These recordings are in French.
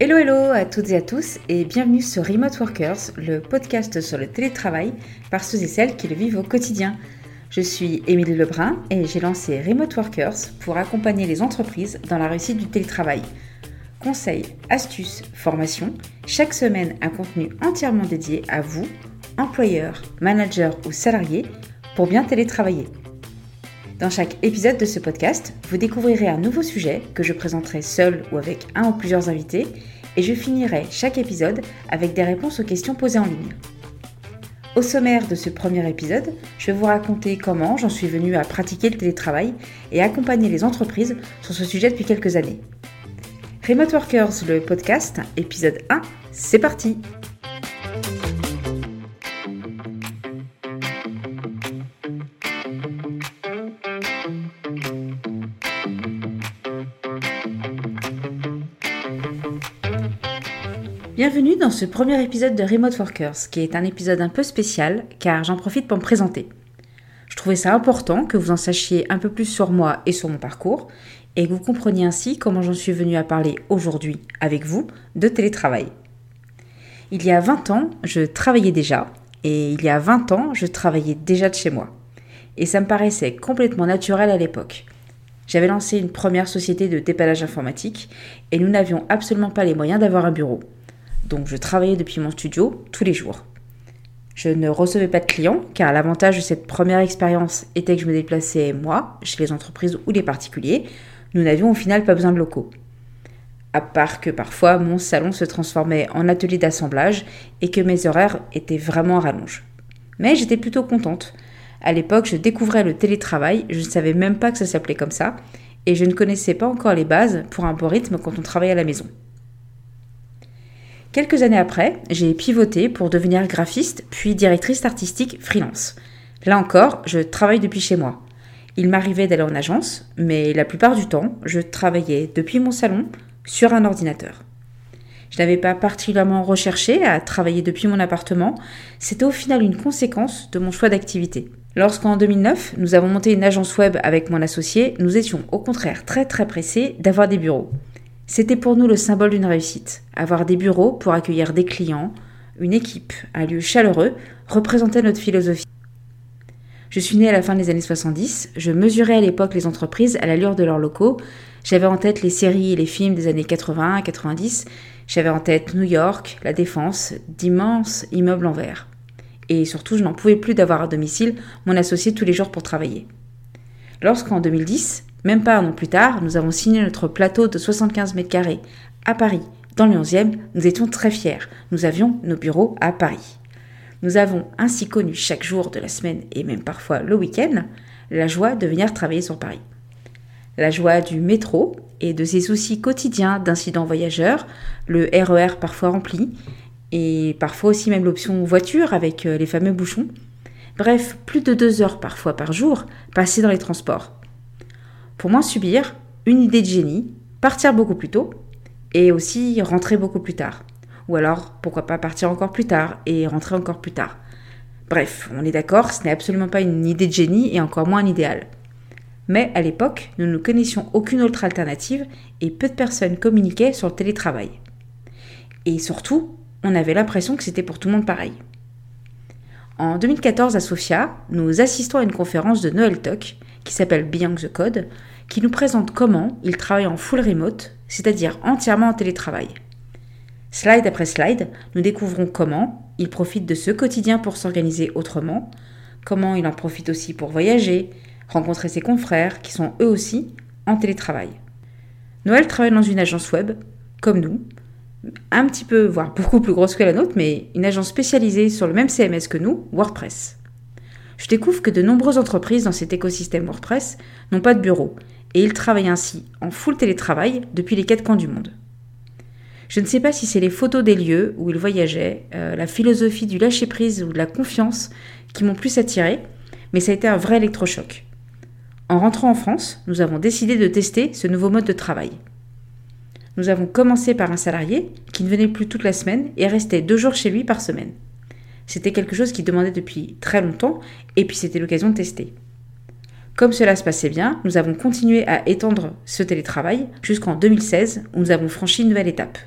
Hello hello à toutes et à tous et bienvenue sur Remote Workers, le podcast sur le télétravail par ceux et celles qui le vivent au quotidien. Je suis Émilie Lebrun et j'ai lancé Remote Workers pour accompagner les entreprises dans la réussite du télétravail. Conseils, astuces, formations, chaque semaine un contenu entièrement dédié à vous, employeurs, managers ou salariés, pour bien télétravailler. Dans chaque épisode de ce podcast, vous découvrirez un nouveau sujet que je présenterai seul ou avec un ou plusieurs invités et je finirai chaque épisode avec des réponses aux questions posées en ligne. Au sommaire de ce premier épisode, je vais vous raconter comment j'en suis venue à pratiquer le télétravail et accompagner les entreprises sur ce sujet depuis quelques années. Remote Workers, le podcast, épisode 1, c'est parti Bienvenue dans ce premier épisode de Remote Workers, qui est un épisode un peu spécial car j'en profite pour me présenter. Je trouvais ça important que vous en sachiez un peu plus sur moi et sur mon parcours et que vous compreniez ainsi comment j'en suis venue à parler aujourd'hui avec vous de télétravail. Il y a 20 ans, je travaillais déjà et il y a 20 ans, je travaillais déjà de chez moi. Et ça me paraissait complètement naturel à l'époque. J'avais lancé une première société de dépannage informatique et nous n'avions absolument pas les moyens d'avoir un bureau donc je travaillais depuis mon studio tous les jours. Je ne recevais pas de clients car l'avantage de cette première expérience était que je me déplaçais moi, chez les entreprises ou les particuliers. Nous n'avions au final pas besoin de locaux. À part que parfois mon salon se transformait en atelier d'assemblage et que mes horaires étaient vraiment à rallonge. Mais j'étais plutôt contente. À l'époque, je découvrais le télétravail, je ne savais même pas que ça s'appelait comme ça, et je ne connaissais pas encore les bases pour un bon rythme quand on travaille à la maison. Quelques années après, j'ai pivoté pour devenir graphiste puis directrice artistique freelance. Là encore, je travaille depuis chez moi. Il m'arrivait d'aller en agence, mais la plupart du temps, je travaillais depuis mon salon sur un ordinateur. Je n'avais pas particulièrement recherché à travailler depuis mon appartement, c'était au final une conséquence de mon choix d'activité. Lorsqu'en 2009, nous avons monté une agence web avec mon associé, nous étions au contraire très très pressés d'avoir des bureaux. C'était pour nous le symbole d'une réussite. Avoir des bureaux pour accueillir des clients, une équipe, un lieu chaleureux, représentait notre philosophie. Je suis née à la fin des années 70, je mesurais à l'époque les entreprises à l'allure de leurs locaux, j'avais en tête les séries et les films des années 80 à 90, j'avais en tête New York, la Défense, d'immenses immeubles en verre. Et surtout, je n'en pouvais plus d'avoir à domicile mon associé tous les jours pour travailler. Lorsqu'en 2010, même pas un an plus tard, nous avons signé notre plateau de 75 mètres carrés à Paris. Dans le 11e, nous étions très fiers. Nous avions nos bureaux à Paris. Nous avons ainsi connu chaque jour de la semaine et même parfois le week-end la joie de venir travailler sur Paris. La joie du métro et de ses soucis quotidiens d'incidents voyageurs, le RER e parfois rempli, et parfois aussi même l'option voiture avec euh, les fameux bouchons. Bref, plus de deux heures parfois par jour passées dans les transports pour moins subir, une idée de génie, partir beaucoup plus tôt et aussi rentrer beaucoup plus tard. Ou alors, pourquoi pas partir encore plus tard et rentrer encore plus tard. Bref, on est d'accord, ce n'est absolument pas une idée de génie et encore moins un idéal. Mais à l'époque, nous ne connaissions aucune autre alternative et peu de personnes communiquaient sur le télétravail. Et surtout, on avait l'impression que c'était pour tout le monde pareil. En 2014 à Sofia, nous assistons à une conférence de Noël Talk qui s'appelle Beyond the Code, qui nous présente comment il travaille en full remote, c'est-à-dire entièrement en télétravail. Slide après slide, nous découvrons comment il profite de ce quotidien pour s'organiser autrement, comment il en profite aussi pour voyager, rencontrer ses confrères qui sont eux aussi en télétravail. Noël travaille dans une agence web, comme nous, un petit peu, voire beaucoup plus grosse que la nôtre, mais une agence spécialisée sur le même CMS que nous, WordPress. Je découvre que de nombreuses entreprises dans cet écosystème WordPress n'ont pas de bureau et il travaille ainsi en full télétravail depuis les quatre coins du monde. Je ne sais pas si c'est les photos des lieux où il voyageait, euh, la philosophie du lâcher-prise ou de la confiance qui m'ont plus attiré, mais ça a été un vrai électrochoc. En rentrant en France, nous avons décidé de tester ce nouveau mode de travail. Nous avons commencé par un salarié qui ne venait plus toute la semaine et restait deux jours chez lui par semaine. C'était quelque chose qui demandait depuis très longtemps et puis c'était l'occasion de tester. Comme cela se passait bien, nous avons continué à étendre ce télétravail jusqu'en 2016 où nous avons franchi une nouvelle étape.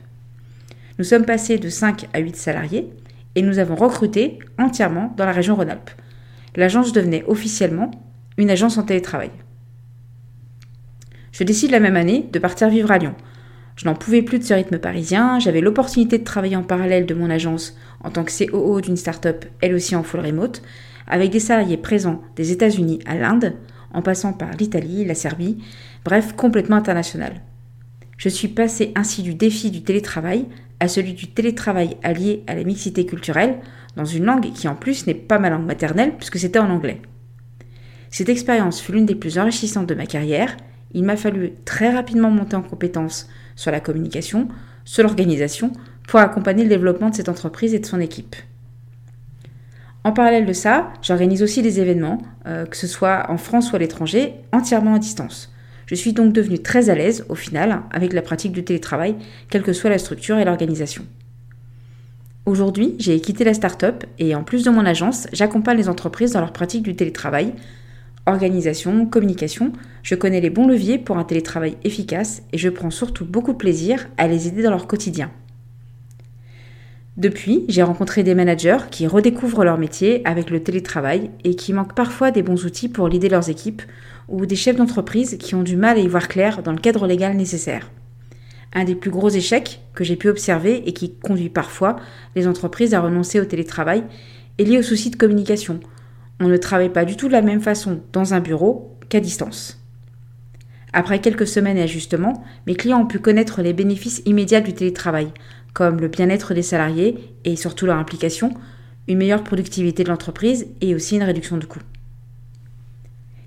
Nous sommes passés de 5 à 8 salariés et nous avons recruté entièrement dans la région Rhône-Alpes. L'agence devenait officiellement une agence en télétravail. Je décide la même année de partir vivre à Lyon. Je n'en pouvais plus de ce rythme parisien, j'avais l'opportunité de travailler en parallèle de mon agence en tant que COO d'une start-up, elle aussi en full remote, avec des salariés présents des États-Unis à l'Inde, en passant par l'Italie, la Serbie, bref, complètement international. Je suis passé ainsi du défi du télétravail à celui du télétravail allié à la mixité culturelle, dans une langue qui en plus n'est pas ma langue maternelle puisque c'était en anglais. Cette expérience fut l'une des plus enrichissantes de ma carrière. Il m'a fallu très rapidement monter en compétences sur la communication, sur l'organisation, pour accompagner le développement de cette entreprise et de son équipe. En parallèle de ça, j'organise aussi des événements, euh, que ce soit en France ou à l'étranger, entièrement à distance. Je suis donc devenue très à l'aise, au final, avec la pratique du télétravail, quelle que soit la structure et l'organisation. Aujourd'hui, j'ai quitté la start-up et en plus de mon agence, j'accompagne les entreprises dans leur pratique du télétravail. Organisation, communication, je connais les bons leviers pour un télétravail efficace et je prends surtout beaucoup de plaisir à les aider dans leur quotidien. Depuis, j'ai rencontré des managers qui redécouvrent leur métier avec le télétravail et qui manquent parfois des bons outils pour l'aider leurs équipes ou des chefs d'entreprise qui ont du mal à y voir clair dans le cadre légal nécessaire. Un des plus gros échecs que j'ai pu observer et qui conduit parfois les entreprises à renoncer au télétravail est lié au souci de communication. On ne travaille pas du tout de la même façon dans un bureau qu'à distance. Après quelques semaines d'ajustement, mes clients ont pu connaître les bénéfices immédiats du télétravail, comme le bien-être des salariés et surtout leur implication, une meilleure productivité de l'entreprise et aussi une réduction de coûts.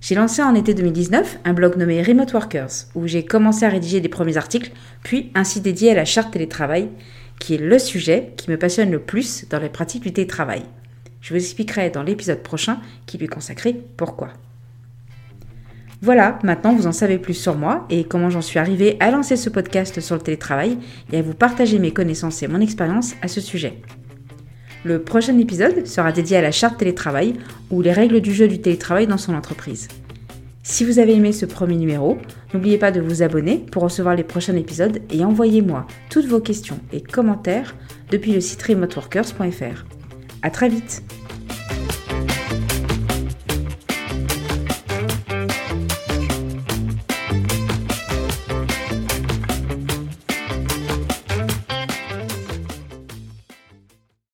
J'ai lancé en été 2019 un blog nommé Remote Workers, où j'ai commencé à rédiger des premiers articles, puis ainsi dédié à la charte télétravail, qui est le sujet qui me passionne le plus dans les pratiques du télétravail. Je vous expliquerai dans l'épisode prochain qui lui est consacré pourquoi. Voilà, maintenant vous en savez plus sur moi et comment j'en suis arrivée à lancer ce podcast sur le télétravail et à vous partager mes connaissances et mon expérience à ce sujet. Le prochain épisode sera dédié à la charte télétravail ou les règles du jeu du télétravail dans son entreprise. Si vous avez aimé ce premier numéro, n'oubliez pas de vous abonner pour recevoir les prochains épisodes et envoyez-moi toutes vos questions et commentaires depuis le site remoteworkers.fr. À très vite!